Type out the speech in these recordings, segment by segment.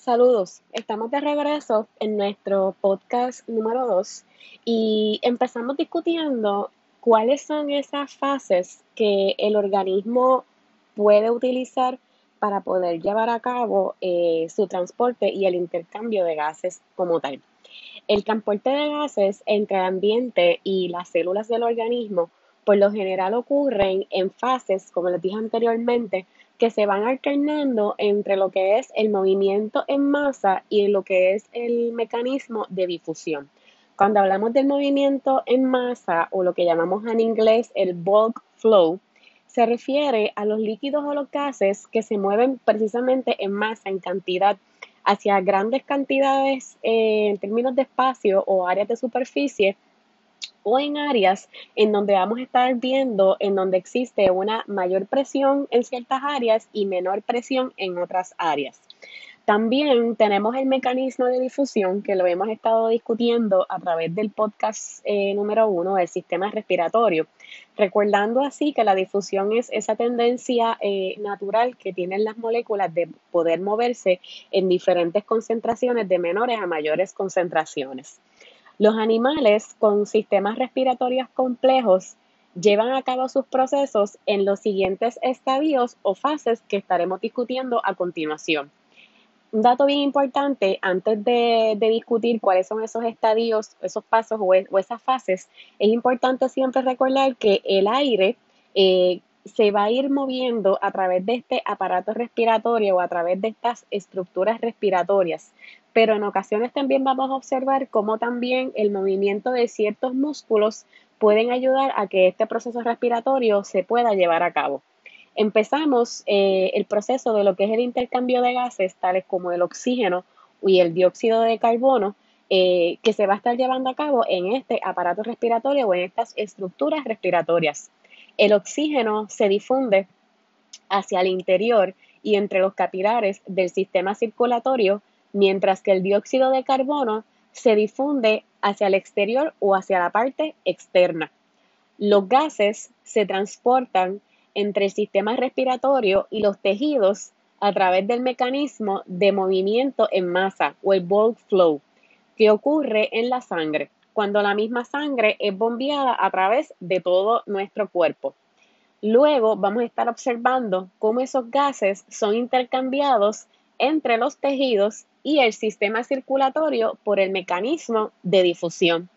Saludos, estamos de regreso en nuestro podcast número 2 y empezamos discutiendo cuáles son esas fases que el organismo puede utilizar para poder llevar a cabo eh, su transporte y el intercambio de gases como tal. El transporte de gases entre el ambiente y las células del organismo por lo general ocurren en fases, como les dije anteriormente, que se van alternando entre lo que es el movimiento en masa y lo que es el mecanismo de difusión. Cuando hablamos del movimiento en masa o lo que llamamos en inglés el bulk flow, se refiere a los líquidos o los gases que se mueven precisamente en masa, en cantidad, hacia grandes cantidades eh, en términos de espacio o áreas de superficie o en áreas en donde vamos a estar viendo en donde existe una mayor presión en ciertas áreas y menor presión en otras áreas. También tenemos el mecanismo de difusión que lo hemos estado discutiendo a través del podcast eh, número uno del sistema respiratorio, recordando así que la difusión es esa tendencia eh, natural que tienen las moléculas de poder moverse en diferentes concentraciones de menores a mayores concentraciones. Los animales con sistemas respiratorios complejos llevan a cabo sus procesos en los siguientes estadios o fases que estaremos discutiendo a continuación. Un dato bien importante antes de, discutir cuáles son esos estadios, esos pasos o, esas fases, es importante siempre recordar que el aire eh, se va a ir moviendo a través de este aparato respiratorio o a través de estas estructuras respiratorias. Pero en ocasiones también vamos a observar cómo también el movimiento de ciertos músculos pueden ayudar a que este proceso respiratorio se pueda llevar a cabo. Empezamos eh, el proceso de lo que es el intercambio de gases, tales como el oxígeno y el dióxido de carbono, eh, que se va a estar llevando a cabo en este aparato respiratorio o en estas estructuras respiratorias. El oxígeno se difunde hacia el interior y entre los capilares del sistema circulatorio, mientras que el dióxido de carbono se difunde hacia el exterior o hacia la parte externa. Los gases se transportan entre el sistema respiratorio y los tejidos a través del mecanismo de movimiento en masa o el bulk flow que ocurre en la sangre cuando la misma sangre es bombeada a través de todo nuestro cuerpo. Luego vamos a estar observando cómo esos gases son intercambiados entre los tejidos y el sistema circulatorio por el mecanismo de difusión.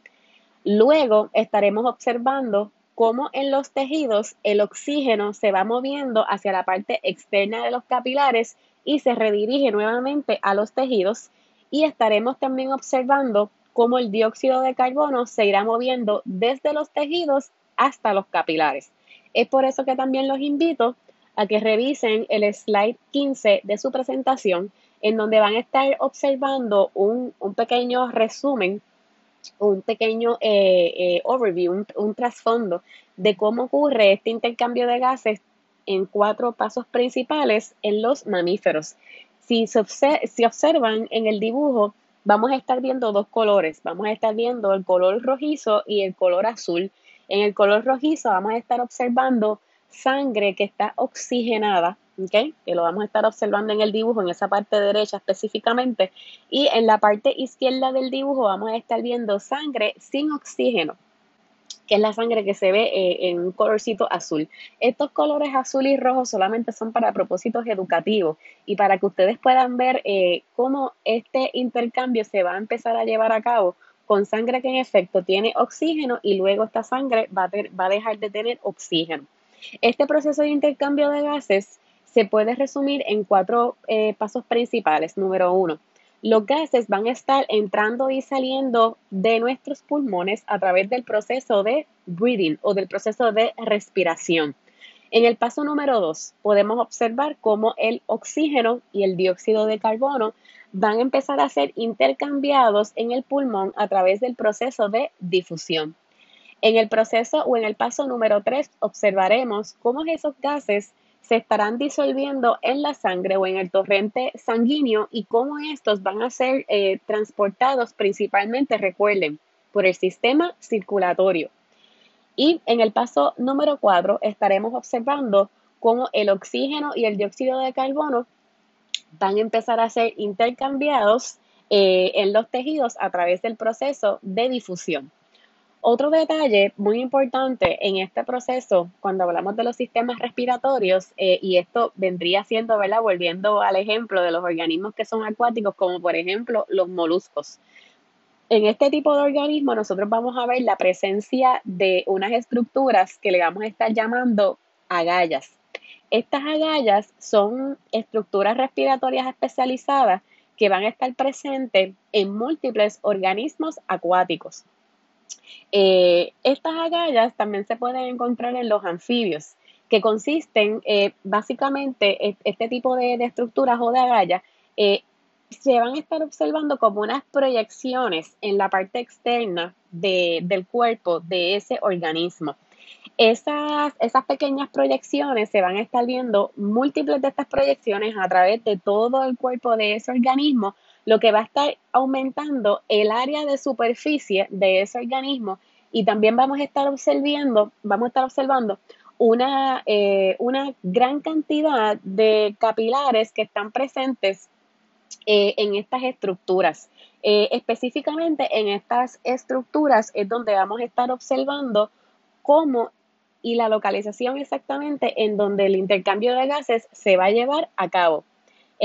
Luego estaremos observando cómo en los tejidos el oxígeno se va moviendo hacia la parte externa de los capilares y se redirige nuevamente a los tejidos y estaremos también observando cómo el dióxido de carbono se irá moviendo desde los tejidos hasta los capilares. Es por eso que también los invito a que revisen el slide 15 de su presentación, en donde van a estar observando un, pequeño resumen, un pequeño eh, eh, overview, un, trasfondo de cómo ocurre este intercambio de gases en cuatro pasos principales en los mamíferos. Si, si observan en el dibujo, vamos a estar viendo dos colores. Vamos a estar viendo el color rojizo y el color azul. En el color rojizo vamos a estar observando sangre que está oxigenada. Que lo vamos a estar observando en el dibujo, en esa parte derecha específicamente. Y en la parte izquierda del dibujo vamos a estar viendo sangre sin oxígeno que es la sangre que se ve eh, en un colorcito azul. Estos colores azul y rojo solamente son para propósitos educativos y para que ustedes puedan ver eh, cómo este intercambio se va a empezar a llevar a cabo con sangre que en efecto tiene oxígeno y luego esta sangre va a dejar de tener oxígeno. Este proceso de intercambio de gases se puede resumir en cuatro eh, pasos principales. Número uno, los gases van a estar entrando y saliendo de nuestros pulmones a través del proceso de breathing o del proceso de respiración. En el paso número dos, podemos observar cómo el oxígeno y el dióxido de carbono van a empezar a ser intercambiados en el pulmón a través del proceso de difusión. En el proceso o en el paso número tres, observaremos cómo esos gases se estarán disolviendo en la sangre o en el torrente sanguíneo y cómo estos van a ser eh, transportados principalmente, recuerden, por el sistema circulatorio. Y en el paso número 4 estaremos observando cómo el oxígeno y el dióxido de carbono van a empezar a ser intercambiados eh, en los tejidos a través del proceso de difusión. Otro detalle muy importante en este proceso, cuando hablamos de los sistemas respiratorios, eh, y esto vendría siendo, ¿verdad? Volviendo al ejemplo de los organismos que son acuáticos, como por ejemplo los moluscos. En este tipo de organismos nosotros vamos a ver la presencia de unas estructuras que le vamos a estar llamando agallas. Estas agallas son estructuras respiratorias especializadas que van a estar presentes en múltiples organismos acuáticos. Eh, estas agallas también se pueden encontrar en los anfibios, que consisten eh, básicamente este tipo de, estructuras o de agallas. Eh, se van a estar observando como unas proyecciones en la parte externa del cuerpo de ese organismo. Esas, esas pequeñas proyecciones se van a estar viendo múltiples de estas proyecciones a través de todo el cuerpo de ese organismo lo que va a estar aumentando el área de superficie de ese organismo y también vamos a estar observando, vamos a estar observando una, eh, una gran cantidad de capilares que están presentes eh, en estas estructuras. Eh, específicamente en estas estructuras es donde vamos a estar observando cómo y la localización exactamente en donde el intercambio de gases se va a llevar a cabo.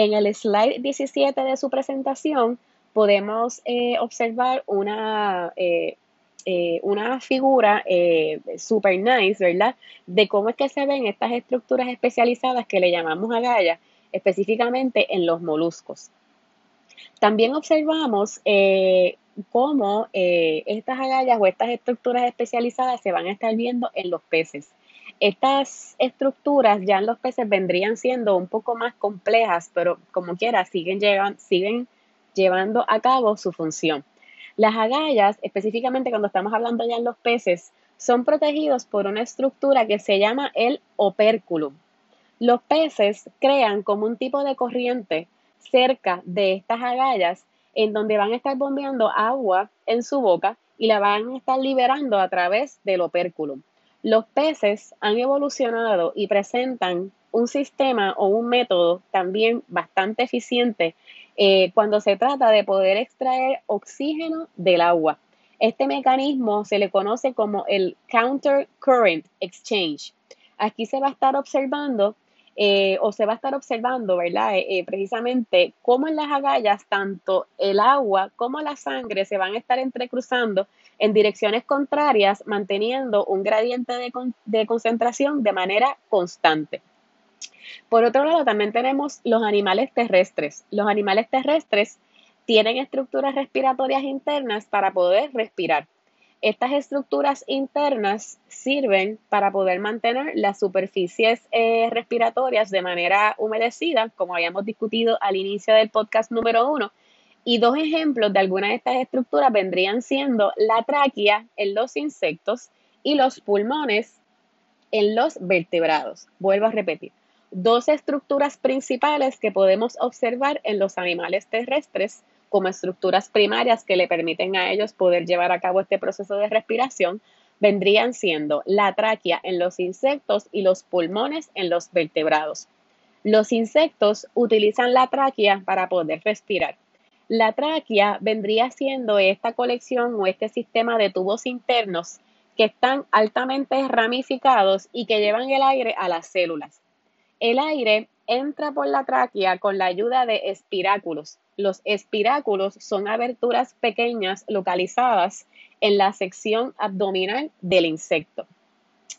En el slide 17 de su presentación podemos eh, observar una, eh, eh, una figura super nice, ¿verdad? De cómo es que se ven estas estructuras especializadas que le llamamos agallas, específicamente en los moluscos. También observamos cómo estas agallas o estas estructuras especializadas se van a estar viendo en los peces. Estas estructuras ya en los peces vendrían siendo un poco más complejas, pero como quiera siguen, siguen llevando a cabo su función. Las agallas, específicamente cuando estamos hablando ya en los peces, son protegidos por una estructura que se llama el opérculo. Los peces crean como un tipo de corriente cerca de estas agallas en donde van a estar bombeando agua en su boca y la van a estar liberando a través del opérculo. Los peces han evolucionado y presentan un sistema o un método también bastante eficiente eh, cuando se trata de poder extraer oxígeno del agua. Este mecanismo se le conoce como el Counter Current Exchange. Aquí se va a estar observando eh, o se va a estar observando, ¿verdad? Eh, precisamente cómo en las agallas tanto el agua como la sangre se van a estar entrecruzando en direcciones contrarias, manteniendo un gradiente de, concentración de manera constante. Por otro lado, también tenemos los animales terrestres. Los animales terrestres tienen estructuras respiratorias internas para poder respirar. Estas estructuras internas sirven para poder mantener las superficies eh, respiratorias de manera humedecida, como habíamos discutido al inicio del podcast número uno, y dos ejemplos de algunas de estas estructuras vendrían siendo la tráquea en los insectos y los pulmones en los vertebrados. Vuelvo a repetir. Dos estructuras principales que podemos observar en los animales terrestres como estructuras primarias que le permiten a ellos poder llevar a cabo este proceso de respiración vendrían siendo la tráquea en los insectos y los pulmones en los vertebrados. Los insectos utilizan la tráquea para poder respirar. La tráquea vendría siendo esta colección o este sistema de tubos internos que están altamente ramificados y que llevan el aire a las células. El aire entra por la tráquea con la ayuda de espiráculos. Los espiráculos son aberturas pequeñas localizadas en la sección abdominal del insecto.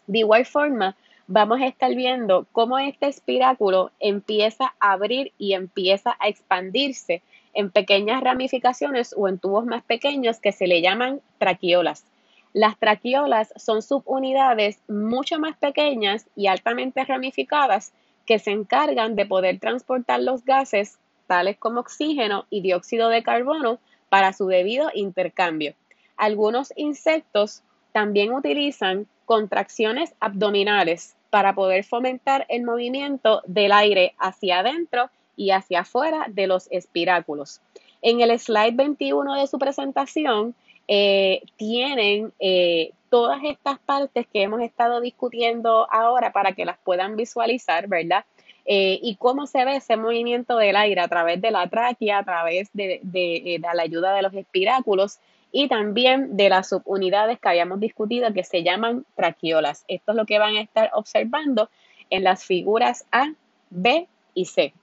De igual forma, vamos a estar viendo cómo este espiráculo empieza a abrir y empieza a expandirse en pequeñas ramificaciones o en tubos más pequeños que se le llaman traqueolas. Las traqueolas son subunidades mucho más pequeñas y altamente ramificadas que se encargan de poder transportar los gases tales como oxígeno y dióxido de carbono para su debido intercambio. Algunos insectos también utilizan contracciones abdominales para poder fomentar el movimiento del aire hacia adentro y hacia afuera de los espiráculos. En el slide 21 de su presentación eh, tienen eh, todas estas partes que hemos estado discutiendo ahora para que las puedan visualizar, ¿verdad? Y cómo se ve ese movimiento del aire a través de la tráquea, a través de, de la ayuda de los espiráculos y también de las subunidades que habíamos discutido que se llaman traqueolas. Esto es lo que van a estar observando en las figuras A, B y C.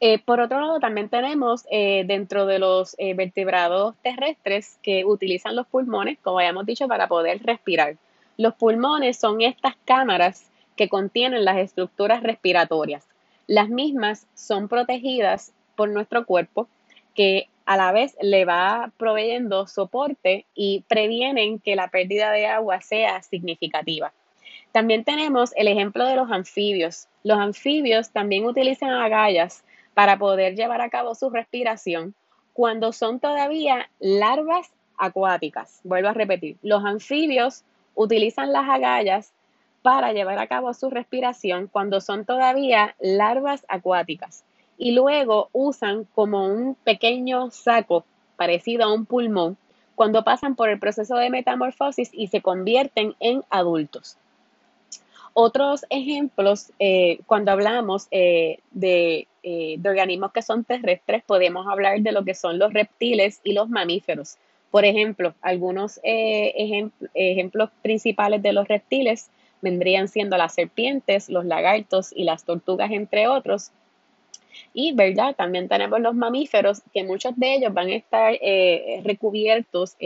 Eh, por otro lado, también tenemos eh, dentro de los eh, vertebrados terrestres que utilizan los pulmones, como habíamos dicho, para poder respirar. Los pulmones son estas cámaras que contienen las estructuras respiratorias. Las mismas son protegidas por nuestro cuerpo, que a la vez le va proveyendo soporte y previenen que la pérdida de agua sea significativa. También tenemos el ejemplo de los anfibios. Los anfibios también utilizan agallas para poder llevar a cabo su respiración cuando son todavía larvas acuáticas. Vuelvo a repetir, los anfibios utilizan las agallas para llevar a cabo su respiración cuando son todavía larvas acuáticas y luego usan como un pequeño saco parecido a un pulmón cuando pasan por el proceso de metamorfosis y se convierten en adultos. Otros ejemplos, eh, cuando hablamos eh, eh, de, organismos que son terrestres, podemos hablar de lo que son los reptiles y los mamíferos. Por ejemplo, algunos ejemplos principales de los reptiles vendrían siendo las serpientes, los lagartos y las tortugas, entre otros. Y, ¿verdad? También tenemos los mamíferos, que muchos de ellos van a estar recubiertos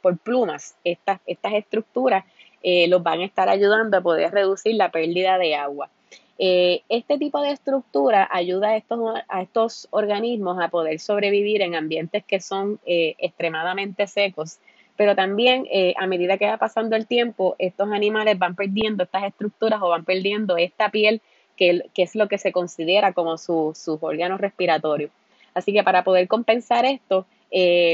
por plumas. Estas, estas estructuras eh, los van a estar ayudando a poder reducir la pérdida de agua. Eh, este tipo de estructura ayuda a estos, a estos organismos a poder sobrevivir en ambientes que son eh, extremadamente secos, pero también a medida que va pasando el tiempo, estos animales van perdiendo estas estructuras o van perdiendo esta piel que, es lo que se considera como sus órganos respiratorios. Así que para poder compensar esto,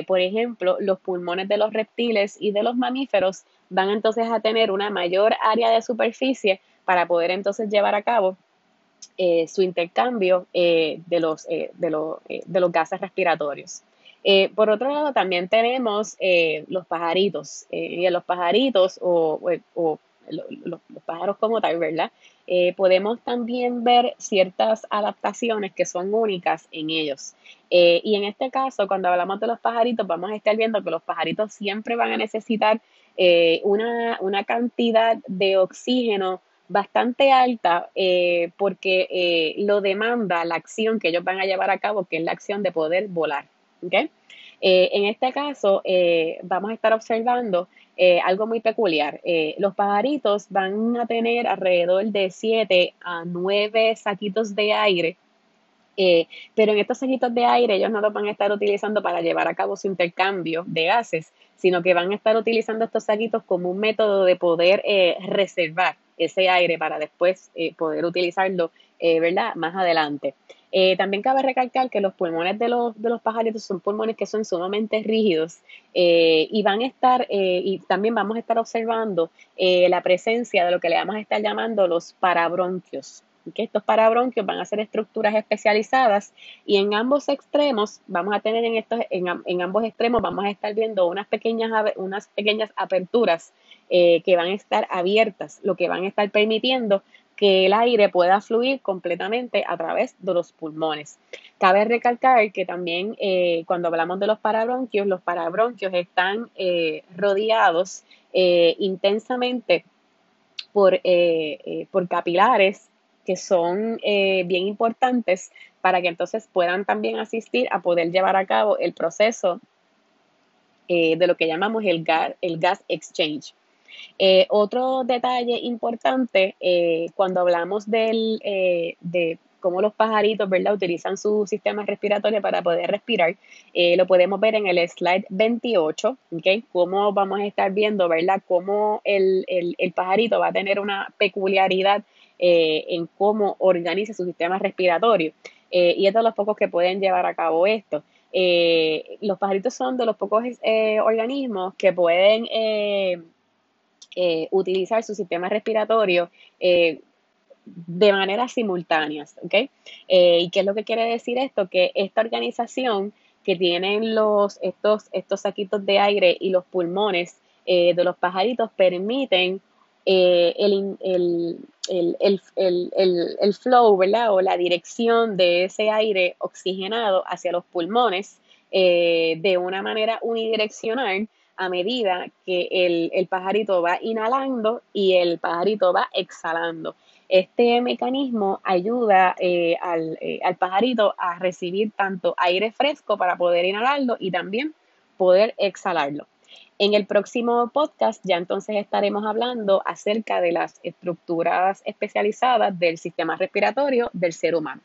por ejemplo, los pulmones de los reptiles y de los mamíferos van entonces a tener una mayor área de superficie para poder entonces llevar a cabo eh, su intercambio eh, de, los, eh, de, de, los gases respiratorios. Por otro lado, también tenemos los pajaritos, y en los pajaritos o, los, pájaros como tal, ¿verdad? podemos también ver ciertas adaptaciones que son únicas en ellos. y en este caso, cuando hablamos de los pajaritos, vamos a estar viendo que los pajaritos siempre van a necesitar eh, una, cantidad de oxígeno bastante alta eh, porque eh, lo demanda la acción que ellos van a llevar a cabo, que es la acción de poder volar. En este caso, vamos a estar observando algo muy peculiar. los pajaritos van a tener alrededor de 7 a 9 saquitos de aire pero en estos saquitos de aire ellos no los van a estar utilizando para llevar a cabo su intercambio de gases, sino que van a estar utilizando estos saquitos como un método de poder eh, reservar ese aire para después eh, poder utilizarlo, eh, ¿verdad? Más adelante. También cabe recalcar que los pulmones de los, de los pajaritos son pulmones que son sumamente rígidos y van a estar, y también vamos a estar observando la presencia de lo que le vamos a estar llamando los parabronquios que estos parabronquios van a ser estructuras especializadas y en ambos extremos vamos a tener en estos en, ambos extremos vamos a estar viendo unas pequeñas unas pequeñas aperturas eh, que van a estar abiertas lo que van a estar permitiendo que el aire pueda fluir completamente a través de los pulmones. Cabe recalcar que también eh, cuando hablamos de los parabronquios, los parabronquios están eh, rodeados intensamente por, por capilares que son eh, bien importantes para que entonces puedan también asistir a poder llevar a cabo el proceso eh, de lo que llamamos el gas, el gas exchange. Eh, otro detalle importante cuando hablamos del, de cómo los pajaritos ¿verdad? utilizan su sistema respiratorio para poder respirar, lo podemos ver en el slide 28, ¿okay? cómo vamos a estar viendo ¿verdad? cómo el, el, el pajarito va a tener una peculiaridad eh, en cómo organiza su sistema respiratorio. Eh, y es de los pocos que pueden llevar a cabo esto. Eh, los pajaritos son de los pocos organismos que pueden utilizar su sistema respiratorio de manera simultánea. ¿Y qué es lo que quiere decir esto? Que esta organización que tienen los, estos, estos saquitos de aire y los pulmones de los pajaritos permiten eh, el, el, flow, ¿verdad? O la dirección de ese aire oxigenado hacia los pulmones eh, de una manera unidireccional a medida que el, pajarito va inhalando y el pajarito va exhalando. Este mecanismo ayuda eh, al, al, pajarito a recibir tanto aire fresco para poder inhalarlo y también poder exhalarlo. En el próximo podcast ya entonces estaremos hablando acerca de las estructuras especializadas del sistema respiratorio del ser humano.